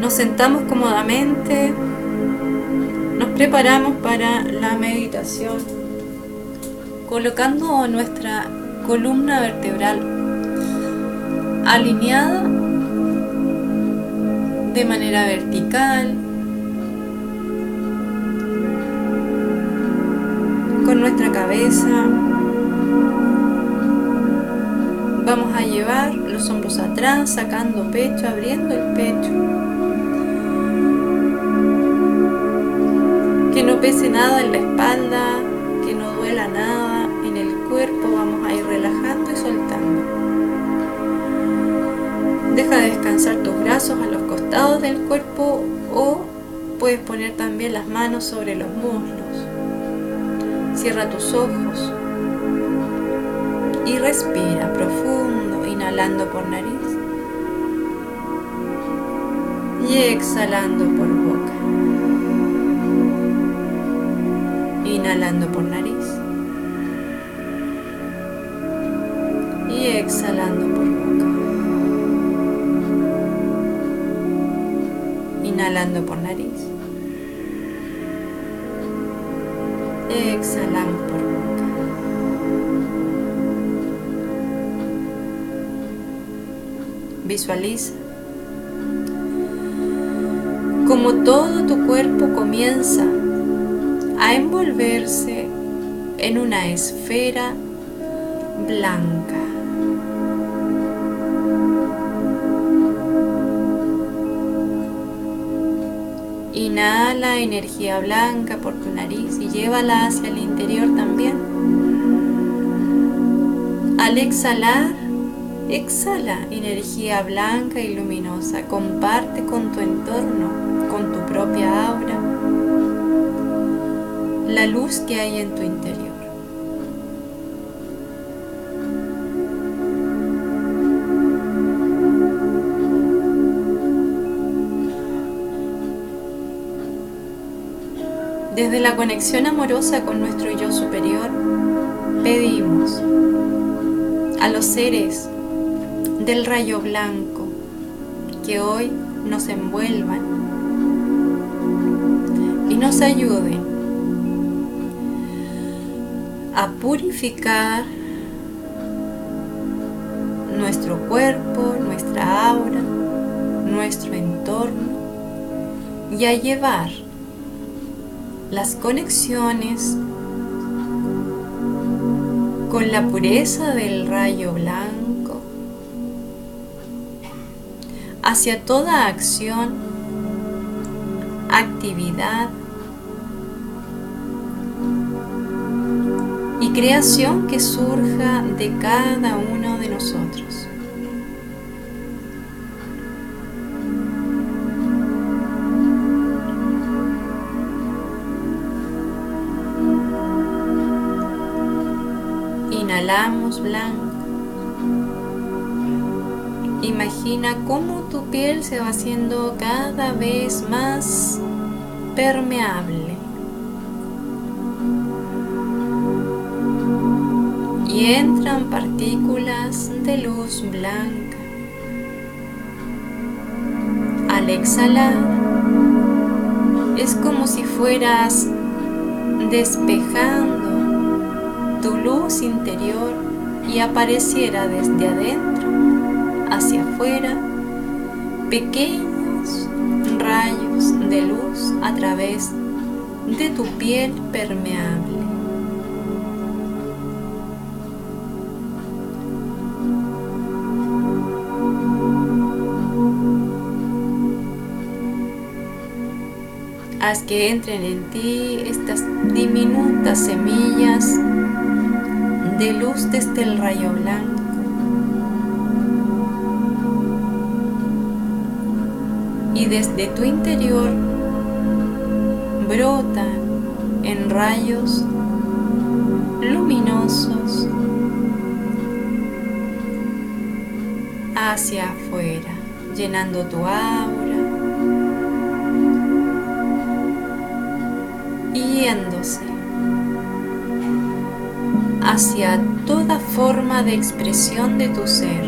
Nos sentamos cómodamente, nos preparamos para la meditación, colocando nuestra columna vertebral alineada de manera vertical, nuestra cabeza. Vamos a llevar los hombros atrás, sacando pecho, abriendo el pecho. Que no pese nada en la espalda, que no duela nada en el cuerpo. Vamos a ir relajando y soltando. Deja de descansar tus brazos a los costados del cuerpo o puedes poner también las manos sobre los muslos. Cierra tus ojos y respira profundo, inhalando por nariz y exhalando por boca. Inhalando por nariz y exhalando por boca. Inhalando por nariz Visualiza como todo tu cuerpo comienza a envolverse en una esfera blanca. Inhala energía blanca por tu nariz y llévala hacia el interior también. Al exhalar, exhala energía blanca y luminosa. Comparte con tu entorno, con tu propia aura, la luz que hay en tu interior. Desde la conexión amorosa con nuestro yo superior, pedimos a los seres del rayo blanco que hoy nos envuelvan y nos ayuden a purificar nuestro cuerpo, nuestra aura, nuestro entorno y a llevar las conexiones con la pureza del rayo blanco hacia toda acción, actividad y creación que surja de cada uno de nosotros. Inhalamos blanco. Imagina cómo tu piel se va haciendo cada vez más permeable. Y entran partículas de luz blanca. Al exhalar, es como si fueras despejando tu luz interior y apareciera desde adentro hacia afuera pequeños rayos de luz a través de tu piel permeable. Haz que entren en ti estas diminutas semillas de luz desde el rayo blanco. Y desde tu interior brotan en rayos luminosos hacia afuera, llenando tu aura yéndose hacia toda forma de expresión de tu ser,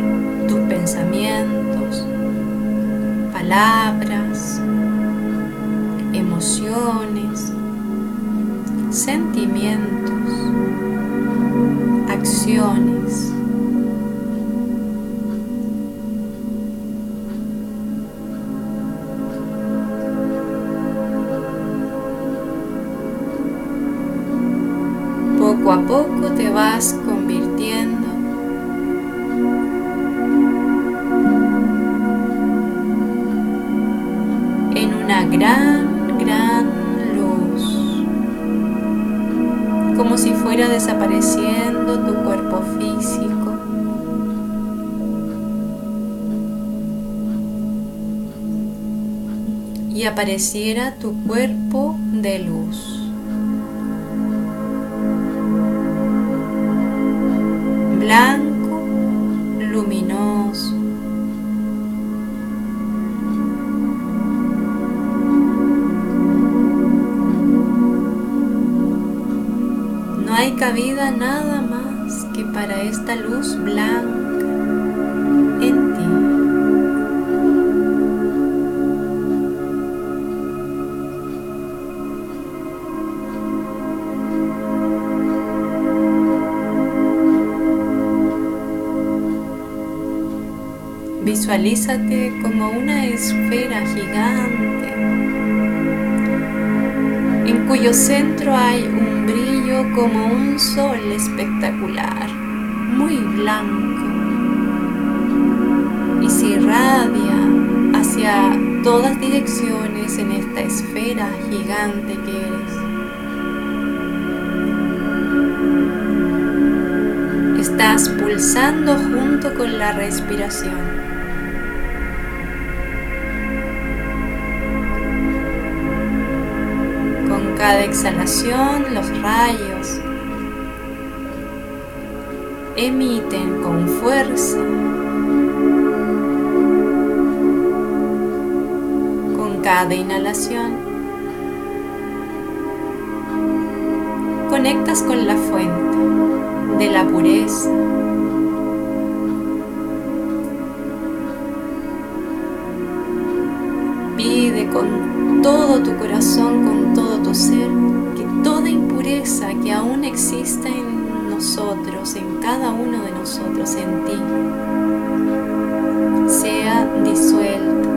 tus pensamientos, palabras, emociones, sentimientos, acciones. Desapareciendo tu cuerpo físico. Y apareciera tu cuerpo de luz. No hay cabida nada más que para esta luz blanca en ti. Visualízate como una esfera gigante en cuyo centro hay un como un sol espectacular, muy blanco, y se irradia hacia todas direcciones en esta esfera gigante que eres. Estás pulsando junto con la respiración. Cada exhalación los rayos emiten con fuerza, con cada inhalación. Conectas con la fuente de la pureza. Pide con todo tu corazón, con ser, que toda impureza que aún exista en nosotros, en cada uno de nosotros, en ti, sea disuelta,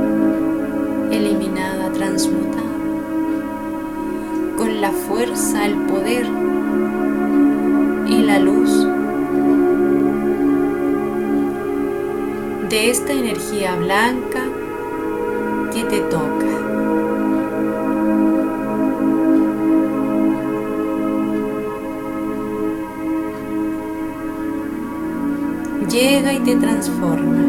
eliminada, transmutada, con la fuerza, el poder y la luz de esta energía blanca que te toca. Te transforma.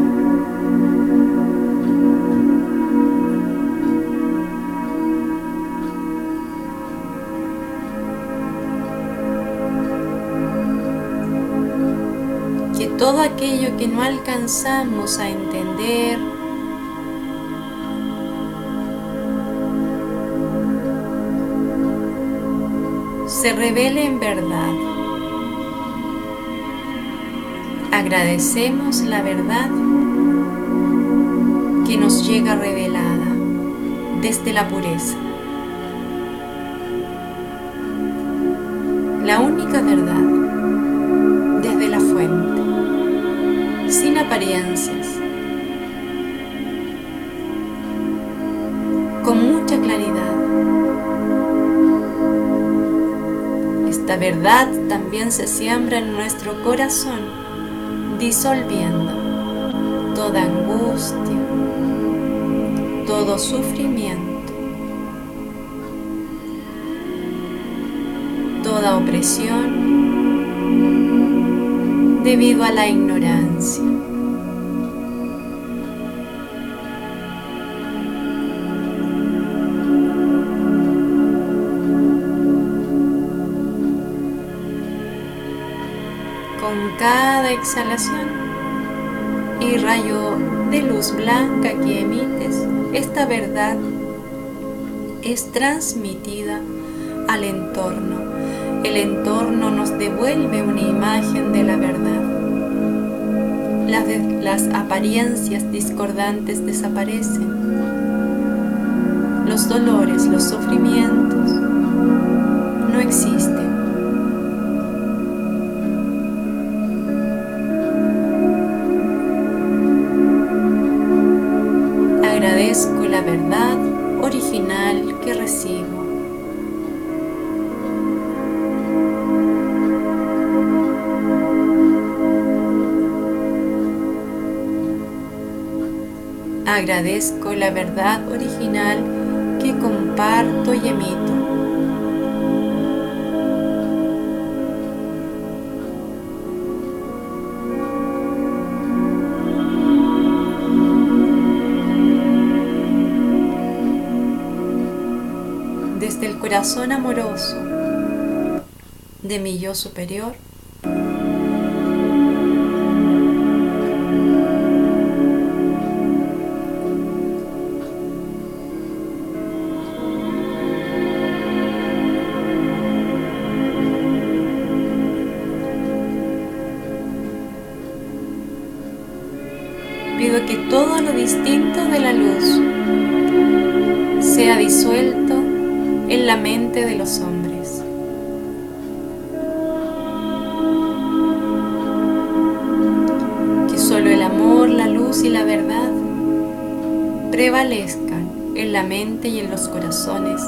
Que todo aquello que no alcanzamos a entender, se revele en verdad. Agradecemos la verdad que nos llega revelada desde la pureza. La única verdad desde la fuente, sin apariencias, con mucha claridad. Esta verdad también se siembra en nuestro corazón disolviendo toda angustia, todo sufrimiento, toda opresión debido a la ignorancia. Con cada exhalación y rayo de luz blanca que emites, esta verdad es transmitida al entorno el entorno nos devuelve una imagen de la verdad. Las, apariencias discordantes desaparecen. Los dolores, los sufrimientos no existen. Agradezco la verdad original que comparto y emito. Desde el corazón amoroso de mi yo superior, que todo lo distinto de la luz sea disuelto en la mente de los hombres. Que solo el amor, la luz y la verdad prevalezcan en la mente y en los corazones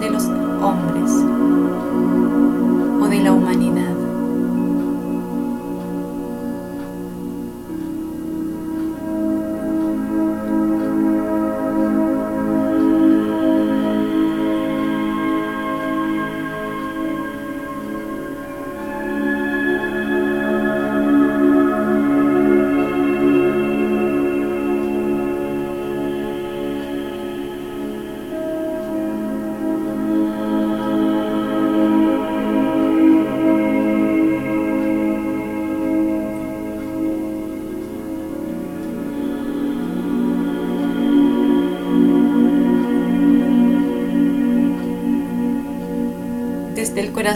de los hombres o de la humanidad.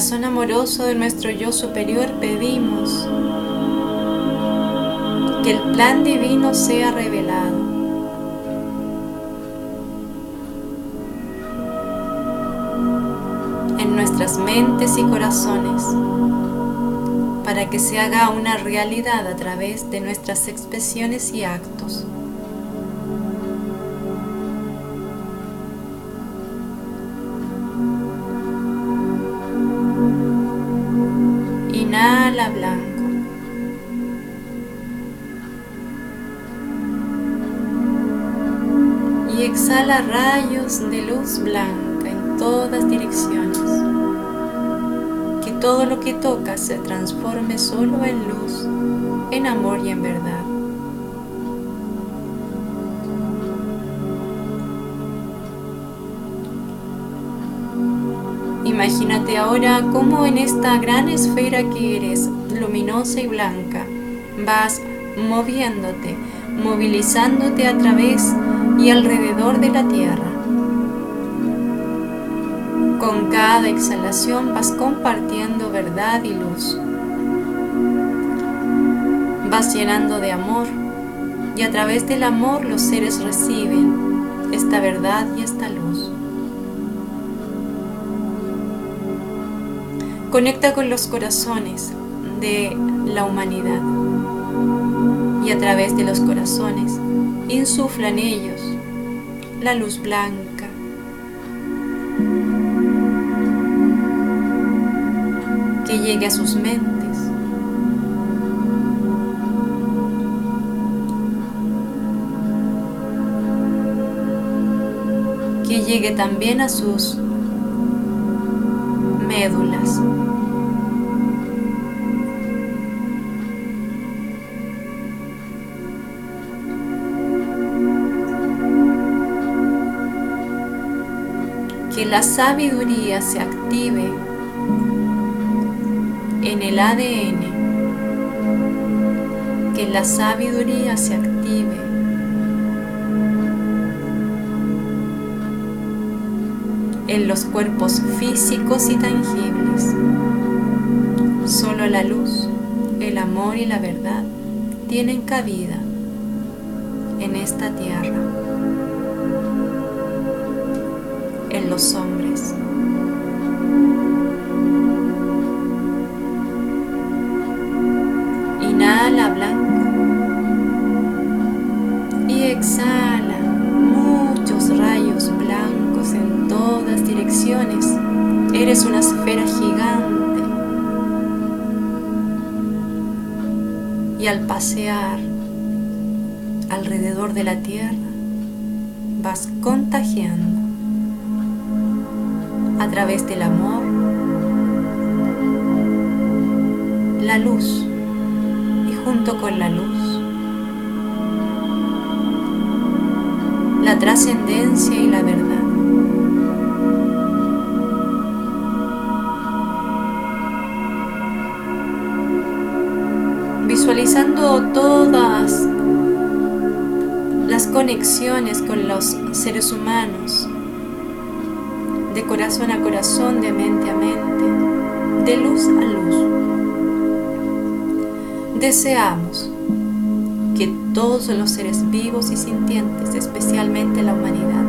Corazón amoroso de nuestro yo superior pedimos que el plan divino sea revelado. en nuestras mentes y corazones para que se haga una realidad a través de nuestras expresiones y actos. Rayos de luz blanca en todas direcciones. Que todo lo que toca se transforme solo en luz, en amor y en verdad. Imagínate ahora cómo en esta gran esfera que eres, luminosa y blanca, vas moviéndote, movilizándote a través y alrededor de la Tierra. Con cada exhalación vas compartiendo verdad y luz. Vas llenando de amor y a través del amor los seres reciben esta verdad y esta luz. Conecta con los corazones de la humanidad a través de los corazones insuflan ellos la luz blanca. que llegue a sus mentes. Que llegue también a sus médulas. La sabiduría se active en el ADN. Que la sabiduría se active en los cuerpos físicos y tangibles. Solo la luz, el amor y la verdad tienen cabida en esta tierra, en los hombres. Inhala blanco y exhala muchos rayos blancos en todas direcciones. Eres una esfera gigante. Y al pasear alrededor de la tierra, vas contagiando a través del amor la luz y junto con la luz la trascendencia y la verdad. Visualizando todas las conexiones con los seres humanos, de corazón a corazón, de mente a mente, de luz a luz. Deseamos que todos los seres vivos y sintientes, especialmente la humanidad,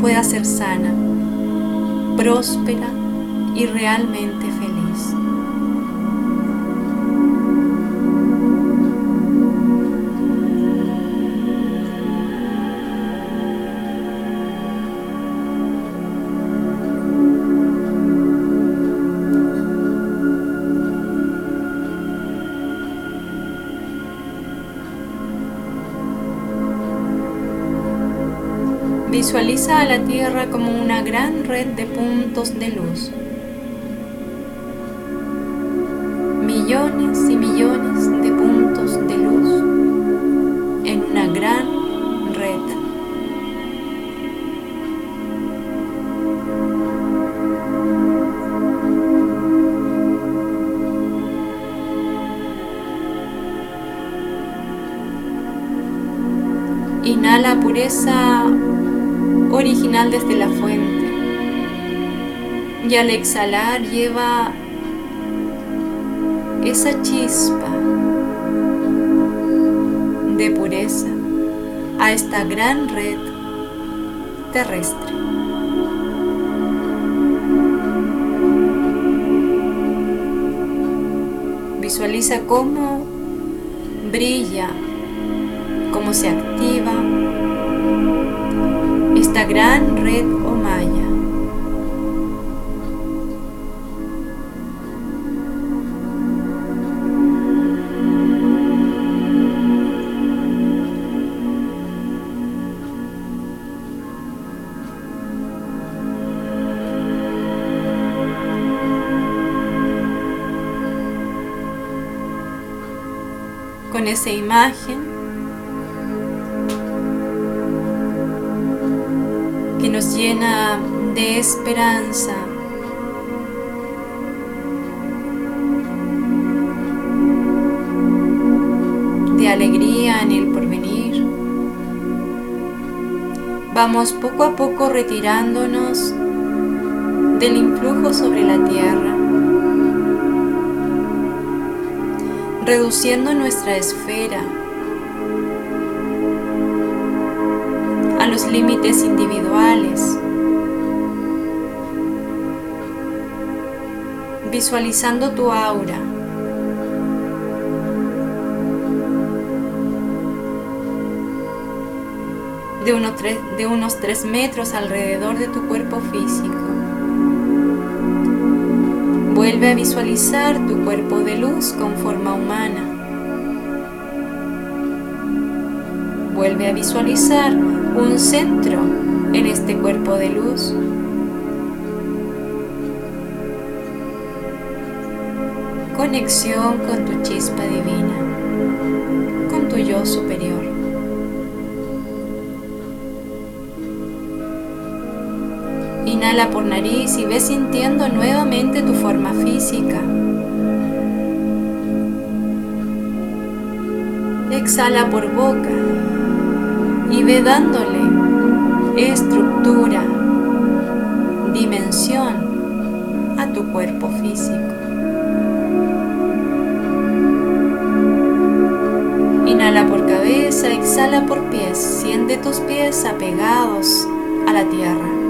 pueda ser sana, próspera y realmente Visualiza a la Tierra como una gran red de puntos de luz. Y al exhalar lleva esa chispa de pureza a esta gran red terrestre. Visualiza cómo brilla, cómo se activa esta gran red Con esa imagen que nos llena de esperanza. de alegría en el porvenir. Vamos poco a poco retirándonos del influjo sobre la tierra, reduciendo nuestra esfera a los límites individuales, visualizando tu aura. De unos, tres, de unos 3 metros alrededor de tu cuerpo físico. Vuelve a visualizar tu cuerpo de luz con forma humana. Vuelve a visualizar un centro en este cuerpo de luz. Conexión con tu chispa divina, con tu yo superior. Inhala por nariz y ve sintiendo nuevamente tu forma física. Exhala por boca y ve dándole estructura, dimensión a tu cuerpo físico. Inhala por cabeza, exhala por pies, siente tus pies apegados a la tierra.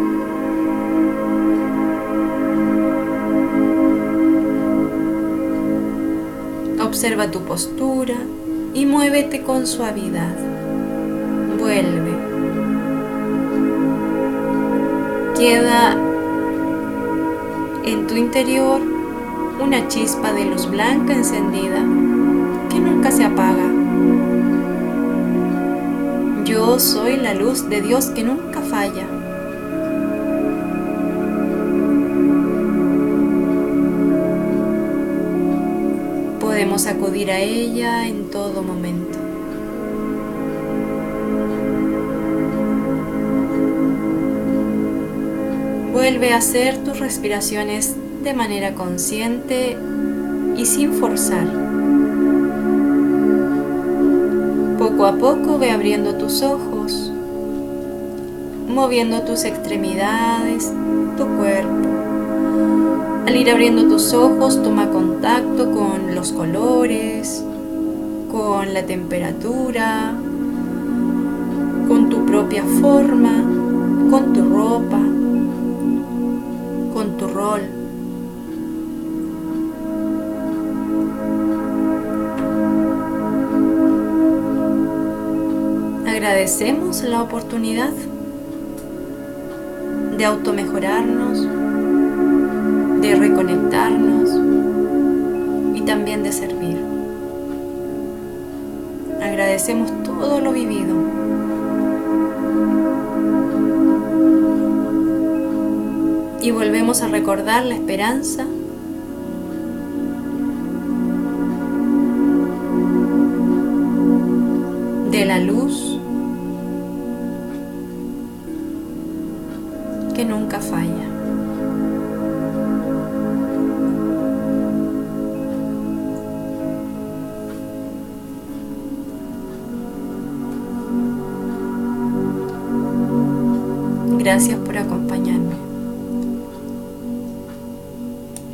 Observa tu postura y muévete con suavidad. Vuelve. Queda en tu interior una chispa de luz blanca encendida que nunca se apaga. Yo soy la luz de Dios que nunca falla. Podemos acudir a ella en todo momento. Vuelve a hacer tus respiraciones de manera consciente y sin forzar. Poco a poco ve abriendo tus ojos, moviendo tus extremidades, tu cuerpo. Al ir abriendo tus ojos, toma contacto con los colores, con la temperatura, con tu propia forma, con tu ropa con tu rol. Agradecemos la oportunidad de automejorarnos, de reconectarnos y también de servir. Agradecemos todo lo vivido. y volvemos a recordar la esperanza